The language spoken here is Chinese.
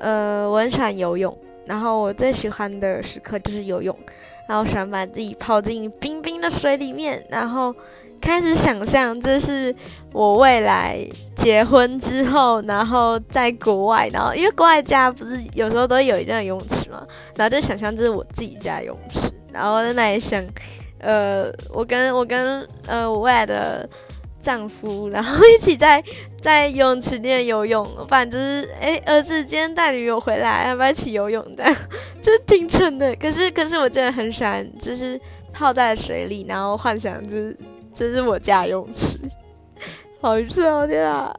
呃，我很喜欢游泳，然后我最喜欢的时刻就是游泳，然后喜欢把自己泡进冰冰的水里面，然后开始想象这是我未来结婚之后，然后在国外，然后因为国外家不是有时候都有一个游泳池嘛，然后就想象这是我自己家游泳池，然后在那里想，呃，我跟我跟呃我未来的。丈夫，然后一起在在游泳池练游泳，反正就是哎，儿子今天带女友回来，要不要一起游泳？这样就挺蠢的。可是可是我真的很喜欢，就是泡在水里，然后幻想就是这是我家游泳池，好笑的！